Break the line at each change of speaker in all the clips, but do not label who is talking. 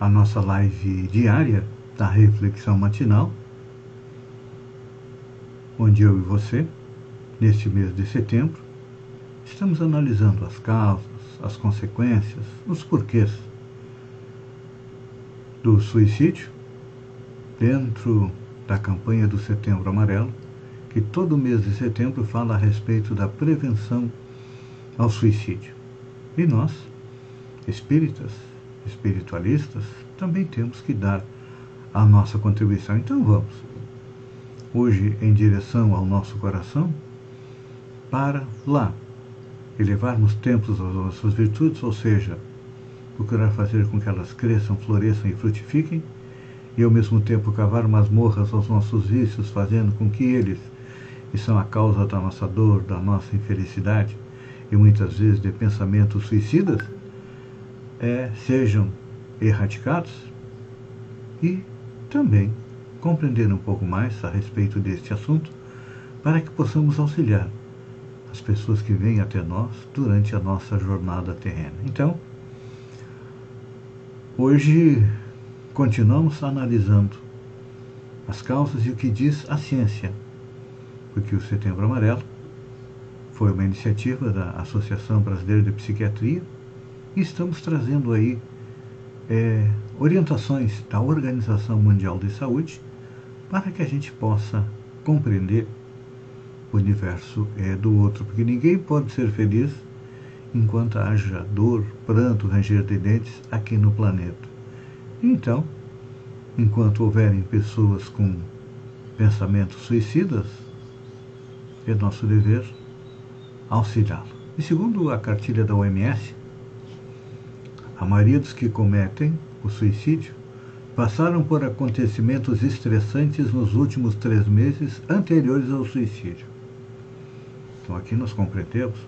à nossa live diária da reflexão matinal, onde eu e você, neste mês de setembro, estamos analisando as causas, as consequências, os porquês do suicídio dentro da campanha do Setembro Amarelo que todo mês de setembro fala a respeito da prevenção ao suicídio. E nós, espíritas, espiritualistas, também temos que dar a nossa contribuição. Então vamos, hoje em direção ao nosso coração, para lá elevarmos templos às nossas virtudes, ou seja, procurar fazer com que elas cresçam, floresçam e frutifiquem, e ao mesmo tempo cavar masmorras aos nossos vícios, fazendo com que eles que são a causa da nossa dor, da nossa infelicidade e muitas vezes de pensamentos suicidas, é, sejam erradicados e também compreender um pouco mais a respeito deste assunto para que possamos auxiliar as pessoas que vêm até nós durante a nossa jornada terrena. Então, hoje continuamos analisando as causas e o que diz a ciência porque o Setembro Amarelo foi uma iniciativa da Associação Brasileira de Psiquiatria e estamos trazendo aí é, orientações da Organização Mundial de Saúde para que a gente possa compreender o universo é, do outro, porque ninguém pode ser feliz enquanto haja dor, pranto, ranger de dentes aqui no planeta. Então, enquanto houverem pessoas com pensamentos suicidas, é nosso dever auxiliá-lo. E segundo a cartilha da OMS, a maioria dos que cometem o suicídio passaram por acontecimentos estressantes nos últimos três meses anteriores ao suicídio. Então aqui nós compreendemos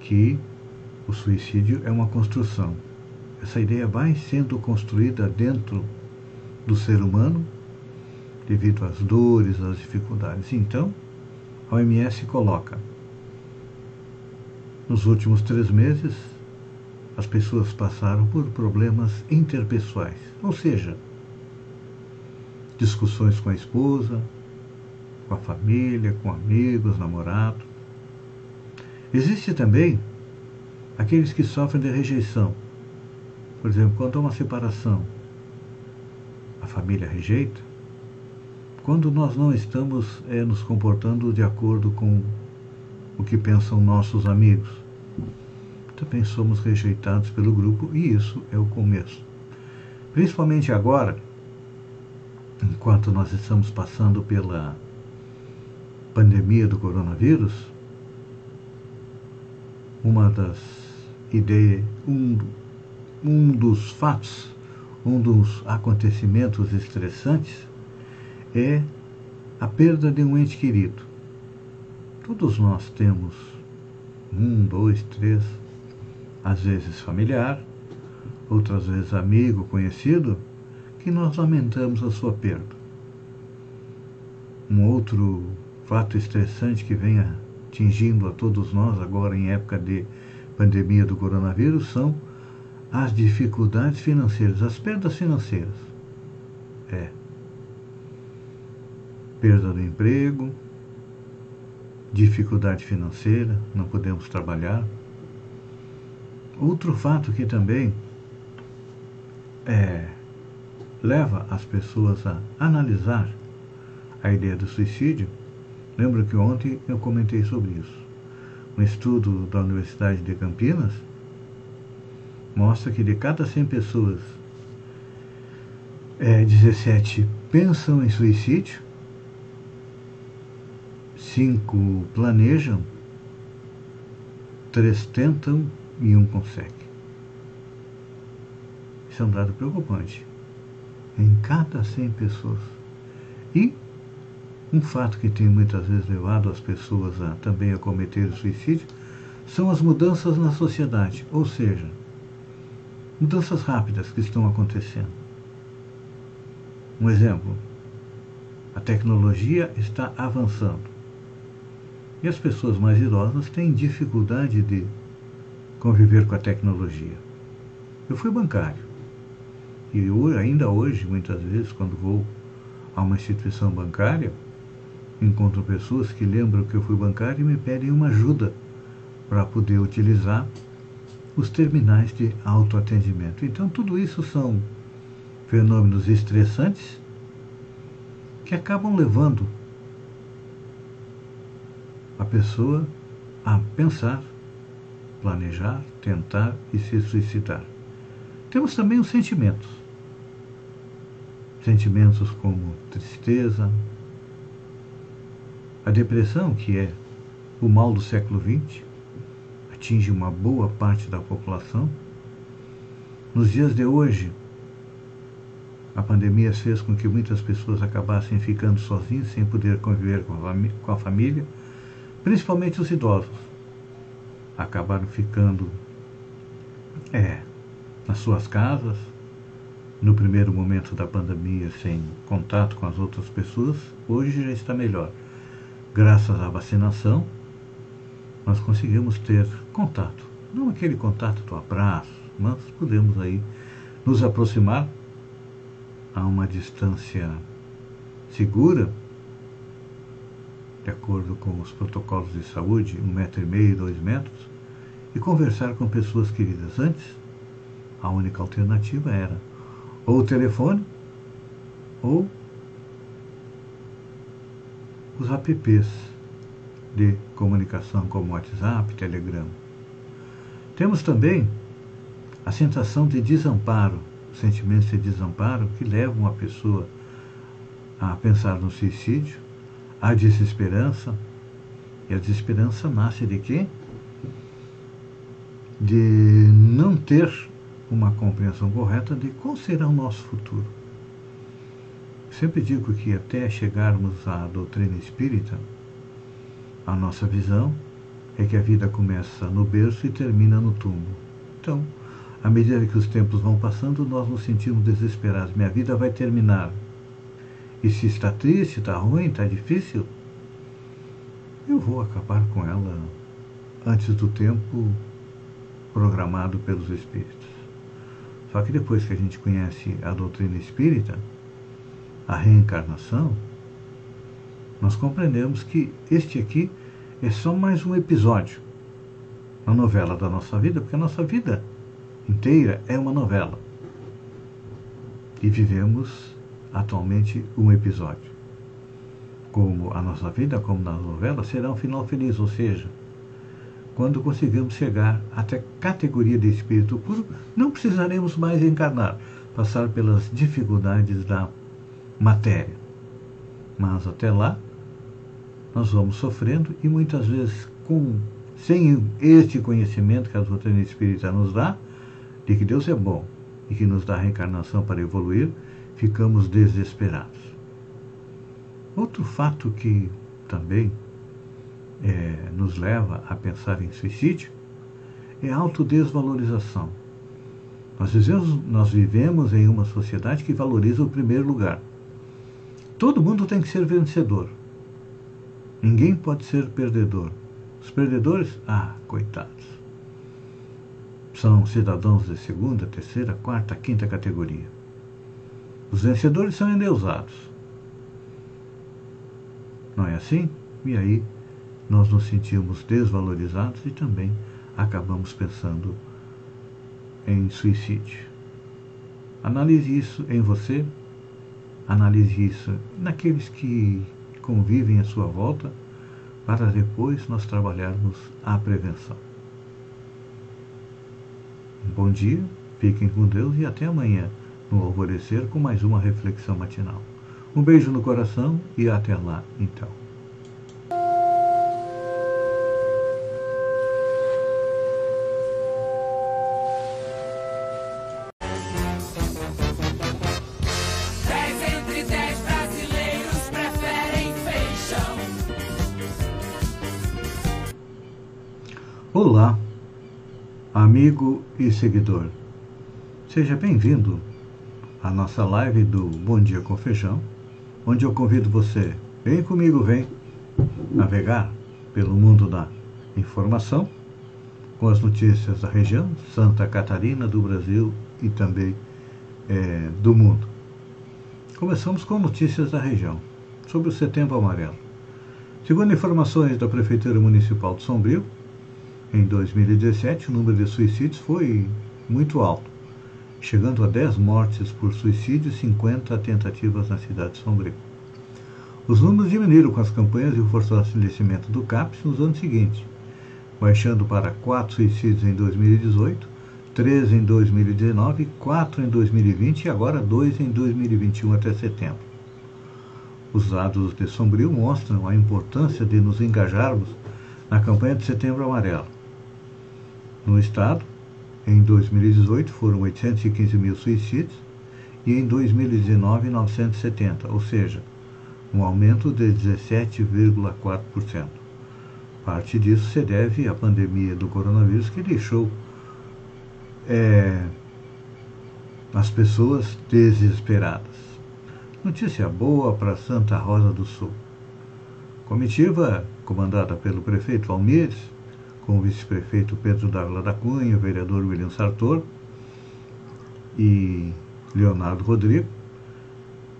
que o suicídio é uma construção. Essa ideia vai sendo construída dentro do ser humano devido às dores, às dificuldades. Então, a OMS coloca: nos últimos três meses, as pessoas passaram por problemas interpessoais, ou seja, discussões com a esposa, com a família, com amigos, namorado. Existe também aqueles que sofrem de rejeição. Por exemplo, quando há uma separação, a família rejeita, quando nós não estamos é, nos comportando de acordo com o que pensam nossos amigos. Também somos rejeitados pelo grupo e isso é o começo. Principalmente agora, enquanto nós estamos passando pela pandemia do coronavírus, uma das ideias, um, um dos fatos, um dos acontecimentos estressantes é a perda de um ente querido. Todos nós temos um, dois, três, às vezes familiar, outras vezes amigo, conhecido, que nós lamentamos a sua perda. Um outro fato estressante que vem atingindo a todos nós agora em época de pandemia do coronavírus são as dificuldades financeiras, as perdas financeiras. É, perda do emprego, dificuldade financeira, não podemos trabalhar. Outro fato que também é, leva as pessoas a analisar a ideia do suicídio, lembro que ontem eu comentei sobre isso. Um estudo da Universidade de Campinas mostra que de cada 100 pessoas, é, 17 pensam em suicídio cinco planejam, três tentam e um consegue. Isso é um dado preocupante. em cada 100 pessoas. E um fato que tem muitas vezes levado as pessoas a também a cometer suicídio são as mudanças na sociedade, ou seja, mudanças rápidas que estão acontecendo. Um exemplo: a tecnologia está avançando e as pessoas mais idosas têm dificuldade de conviver com a tecnologia. Eu fui bancário e eu, ainda hoje, muitas vezes, quando vou a uma instituição bancária, encontro pessoas que lembram que eu fui bancário e me pedem uma ajuda para poder utilizar os terminais de autoatendimento. Então, tudo isso são fenômenos estressantes que acabam levando a pessoa a pensar, planejar, tentar e se suicidar. Temos também os sentimentos. Sentimentos como tristeza, a depressão, que é o mal do século XX, atinge uma boa parte da população. Nos dias de hoje, a pandemia fez com que muitas pessoas acabassem ficando sozinhas, sem poder conviver com a família, principalmente os idosos. Acabaram ficando é, nas suas casas, no primeiro momento da pandemia, sem contato com as outras pessoas. Hoje já está melhor. Graças à vacinação, nós conseguimos ter contato. Não aquele contato do abraço, mas podemos aí nos aproximar a uma distância segura, de acordo com os protocolos de saúde, um metro e meio, dois metros, e conversar com pessoas queridas. Antes, a única alternativa era ou o telefone ou os apps de comunicação como WhatsApp, Telegram. Temos também a sensação de desamparo, sentimentos de desamparo que levam a pessoa a pensar no suicídio, a desesperança. E a desesperança nasce de quê? De não ter uma compreensão correta de qual será o nosso futuro. Sempre digo que até chegarmos à doutrina espírita, a nossa visão é que a vida começa no berço e termina no túmulo. Então, à medida que os tempos vão passando, nós nos sentimos desesperados. Minha vida vai terminar. E se está triste, está ruim, está difícil, eu vou acabar com ela antes do tempo programado pelos espíritos. Só que depois que a gente conhece a doutrina espírita, a reencarnação, nós compreendemos que este aqui é só mais um episódio na novela da nossa vida, porque a nossa vida inteira é uma novela. E vivemos atualmente um episódio. Como a nossa vida, como na novela, será um final feliz, ou seja, quando conseguirmos chegar até categoria de espírito puro, não precisaremos mais encarnar, passar pelas dificuldades da matéria. Mas até lá, nós vamos sofrendo e muitas vezes com sem este conhecimento que a doutrina espírita nos dá, de que Deus é bom e que nos dá a reencarnação para evoluir, ficamos desesperados. Outro fato que também é, nos leva a pensar em suicídio é a autodesvalorização. Nós vivemos, nós vivemos em uma sociedade que valoriza o primeiro lugar. Todo mundo tem que ser vencedor. Ninguém pode ser perdedor. Os perdedores, ah, coitados. São cidadãos de segunda, terceira, quarta, quinta categoria. Os vencedores são endeusados. Não é assim? E aí nós nos sentimos desvalorizados e também acabamos pensando em suicídio. Analise isso em você, analise isso naqueles que convivem à sua volta, para depois nós trabalharmos a prevenção. Um bom dia, fiquem com Deus e até amanhã, no alvorecer com mais uma reflexão matinal. Um beijo no coração e até lá, então. Olá, amigo e seguidor. Seja bem-vindo à nossa live do Bom Dia com Feijão, onde eu convido você, vem comigo, vem navegar pelo mundo da informação com as notícias da região, Santa Catarina, do Brasil e também é, do mundo. Começamos com notícias da região, sobre o Setembro Amarelo. Segundo informações da Prefeitura Municipal de Sombrio, em 2017, o número de suicídios foi muito alto, chegando a 10 mortes por suicídio e 50 tentativas na cidade de Sombrio. Os números diminuíram com as campanhas e o fortalecimento do CAPS nos anos seguintes, baixando para 4 suicídios em 2018, 3 em 2019, 4 em 2020 e agora 2 em 2021 até setembro. Os dados de Sombrio mostram a importância de nos engajarmos na campanha de Setembro Amarelo no Estado, em 2018 foram 815 mil suicídios e em 2019 970, ou seja, um aumento de 17,4%. Parte disso se deve à pandemia do coronavírus que deixou é, as pessoas desesperadas. Notícia boa para Santa Rosa do Sul. Comitiva comandada pelo prefeito Almires com o vice-prefeito Pedro Dávila da Cunha, o vereador William Sartor e Leonardo Rodrigo.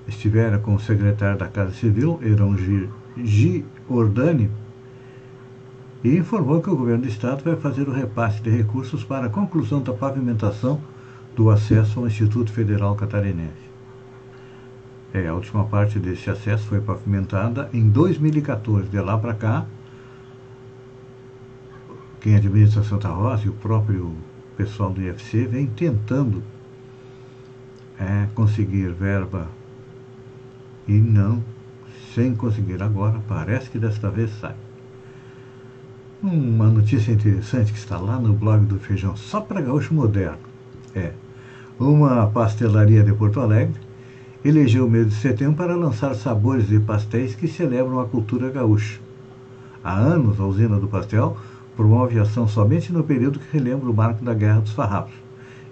Estiveram com o secretário da Casa Civil, Heron Giordani, e informou que o governo do estado vai fazer o repasse de recursos para a conclusão da pavimentação do acesso ao Instituto Federal Catarinense. É, a última parte desse acesso foi pavimentada em 2014. De lá para cá, quem administra Santa Rosa e o próprio pessoal do IFC vem tentando é, conseguir verba e não, sem conseguir agora, parece que desta vez sai. Uma notícia interessante que está lá no blog do Feijão, só para gaúcho moderno, é uma pastelaria de Porto Alegre elegeu o mês de setembro para lançar sabores de pastéis que celebram a cultura gaúcha. Há anos, a usina do pastel promove ação somente no período que relembra o marco da Guerra dos Farrapos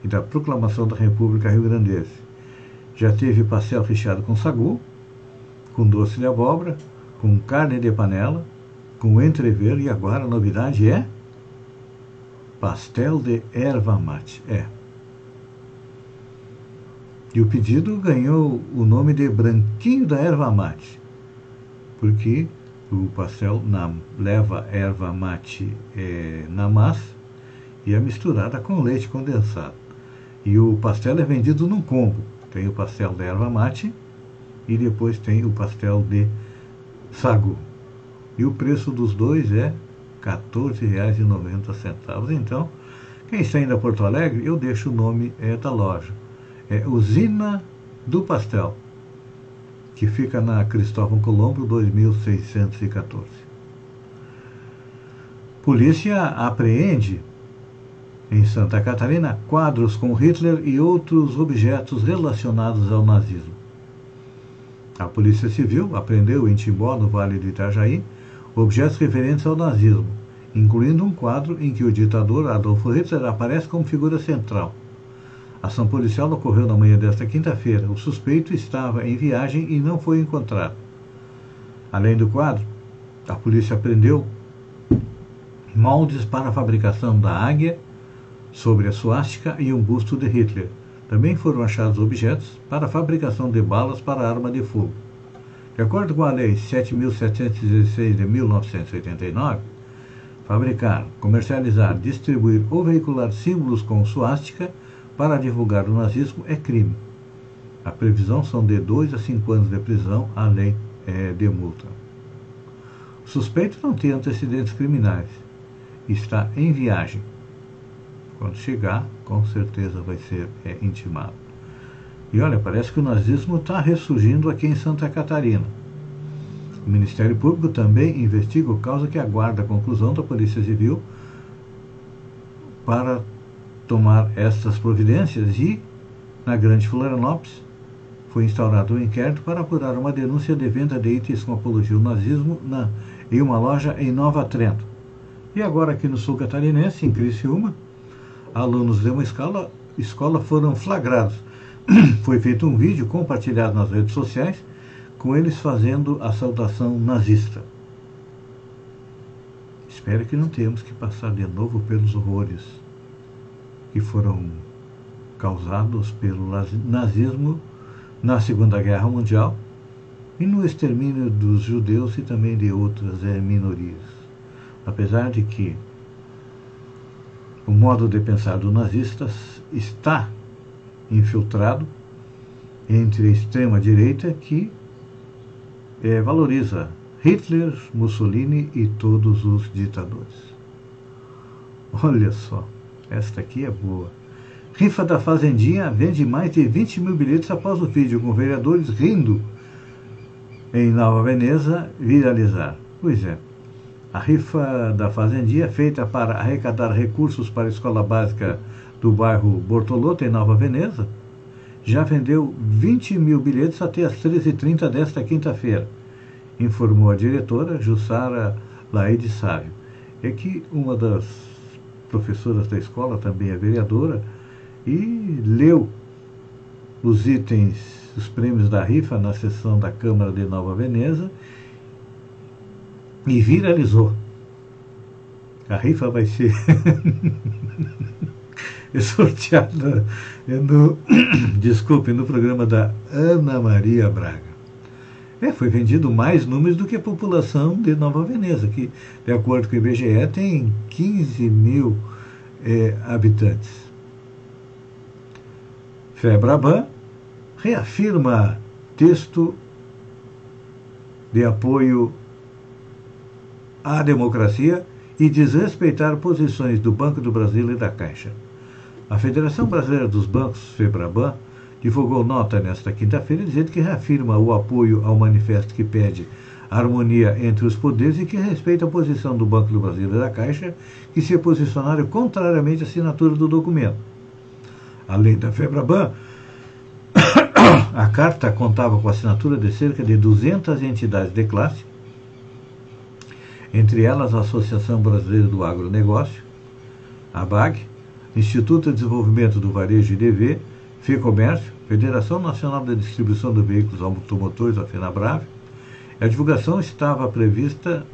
e da proclamação da República Rio-Grandense. Já teve pastel recheado com sagu, com doce de abóbora, com carne de panela, com entrever e agora a novidade é pastel de erva mate. É. E o pedido ganhou o nome de Branquinho da Erva Mate, porque o pastel na, leva erva mate é, na massa e é misturada com leite condensado. E o pastel é vendido num combo. Tem o pastel da erva mate e depois tem o pastel de sagu. E o preço dos dois é R$ 14,90. Então, quem está indo a Porto Alegre, eu deixo o nome é, da loja. É Usina do Pastel que fica na Cristóvão Colombo 2614. Polícia apreende em Santa Catarina quadros com Hitler e outros objetos relacionados ao nazismo. A Polícia Civil apreendeu em Timbó, no Vale do Itajaí, objetos referentes ao nazismo, incluindo um quadro em que o ditador Adolfo Hitler aparece como figura central. A ação policial ocorreu na manhã desta quinta-feira. O suspeito estava em viagem e não foi encontrado. Além do quadro, a polícia prendeu moldes para a fabricação da águia sobre a suástica e um busto de Hitler. Também foram achados objetos para a fabricação de balas para arma de fogo. De acordo com a Lei 7.716 de 1989, fabricar, comercializar, distribuir ou veicular símbolos com suástica para divulgar o nazismo é crime. A previsão são de 2 a 5 anos de prisão, além é, de multa. O suspeito não tem antecedentes criminais. Está em viagem. Quando chegar, com certeza vai ser é, intimado. E olha, parece que o nazismo está ressurgindo aqui em Santa Catarina. O Ministério Público também investiga o caso que aguarda a conclusão da Polícia Civil para tomar estas providências e, na Grande Florianópolis, foi instaurado um inquérito para apurar uma denúncia de venda de itens com apologia ao nazismo na, em uma loja em Nova Trento. E agora aqui no sul catarinense, em Criciúma, alunos de uma escola, escola foram flagrados. Foi feito um vídeo compartilhado nas redes sociais com eles fazendo a saudação nazista. Espero que não tenhamos que passar de novo pelos horrores que foram causados pelo nazismo na Segunda Guerra Mundial e no extermínio dos judeus e também de outras é, minorias. Apesar de que o modo de pensar dos nazistas está infiltrado entre a extrema-direita que é, valoriza Hitler, Mussolini e todos os ditadores. Olha só, esta aqui é boa. Rifa da Fazendinha vende mais de 20 mil bilhetes após o vídeo com vereadores rindo em Nova Veneza viralizar. Pois é, a rifa da Fazendinha, feita para arrecadar recursos para a escola básica do bairro Bortolotto, em Nova Veneza, já vendeu 20 mil bilhetes até as 13h30 desta quinta-feira, informou a diretora Jussara Laide Sávio. É que uma das professoras da escola, também é vereadora, e leu os itens, os prêmios da rifa na sessão da Câmara de Nova Veneza e viralizou. A rifa vai ser sorteada no, desculpe, no programa da Ana Maria Braga. É, foi vendido mais números do que a população de Nova Veneza, que, de acordo com o IBGE, tem 15 mil é, habitantes. Febraban reafirma texto de apoio à democracia e desrespeitar posições do Banco do Brasil e da Caixa. A Federação Brasileira dos Bancos, FEBRABAN, divulgou nota nesta quinta-feira dizendo que reafirma o apoio ao manifesto que pede harmonia entre os poderes e que respeita a posição do Banco do Brasil e da Caixa, que se posicionaram contrariamente à assinatura do documento. Além da FEBRABAN, a carta contava com a assinatura de cerca de 200 entidades de classe, entre elas a Associação Brasileira do Agronegócio, a BAG, Instituto de Desenvolvimento do Varejo e DV, Federação Nacional de Distribuição de Veículos Automotores, a FENABRAVE. A divulgação estava prevista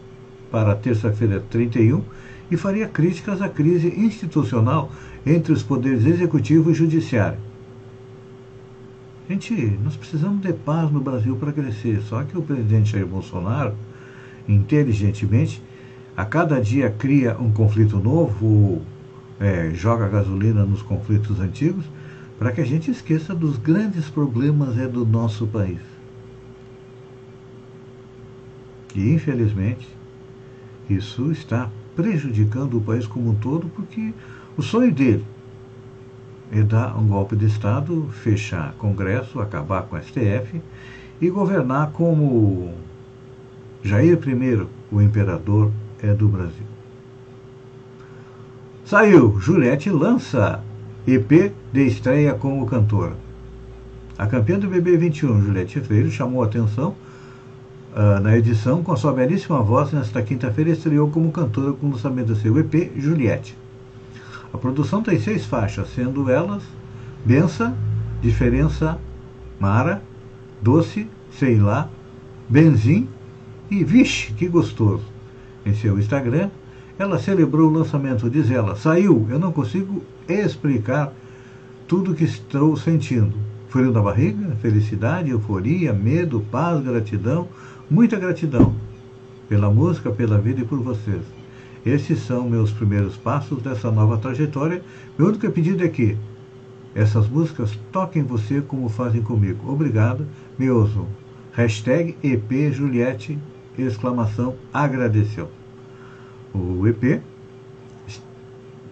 para terça-feira 31 e faria críticas à crise institucional entre os poderes executivo e judiciário. Gente, nós precisamos de paz no Brasil para crescer. Só que o presidente Jair Bolsonaro, inteligentemente, a cada dia cria um conflito novo, é, joga gasolina nos conflitos antigos, para que a gente esqueça dos grandes problemas é, do nosso país. E, infelizmente, isso está prejudicando o país como um todo, porque o sonho dele é dar um golpe de Estado, fechar Congresso, acabar com o STF e governar como Jair I, o imperador é do Brasil. Saiu, Juliette lança EP de estreia como cantora. A campeã do BB21, Juliette Freire, chamou atenção uh, na edição com a sua belíssima voz. Nesta quinta-feira estreou como cantora com o lançamento do seu EP, Juliette. A produção tem seis faixas, sendo elas Bença, Diferença, Mara, Doce, Sei lá, Benzim e Vixe, que gostoso. Em seu Instagram, ela celebrou o lançamento, diz ela, saiu, eu não consigo explicar tudo o que estou sentindo. Frio na barriga, felicidade, euforia, medo, paz, gratidão, muita gratidão pela música, pela vida e por vocês. Esses são meus primeiros passos dessa nova trajetória. Meu único pedido é que essas músicas toquem você como fazem comigo. Obrigado, me ouçam. Hashtag EP Juliette, exclamação, agradeceu. O EP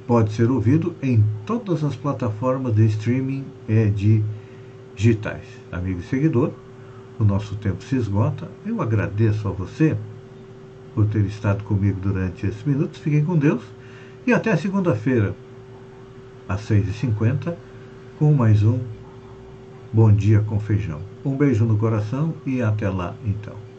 pode ser ouvido em todas as plataformas de streaming e digitais. Amigo e seguidor, o nosso tempo se esgota. Eu agradeço a você por ter estado comigo durante esses minutos. Fiquem com Deus e até segunda-feira, às 6h50, com mais um Bom Dia com Feijão. Um beijo no coração e até lá então.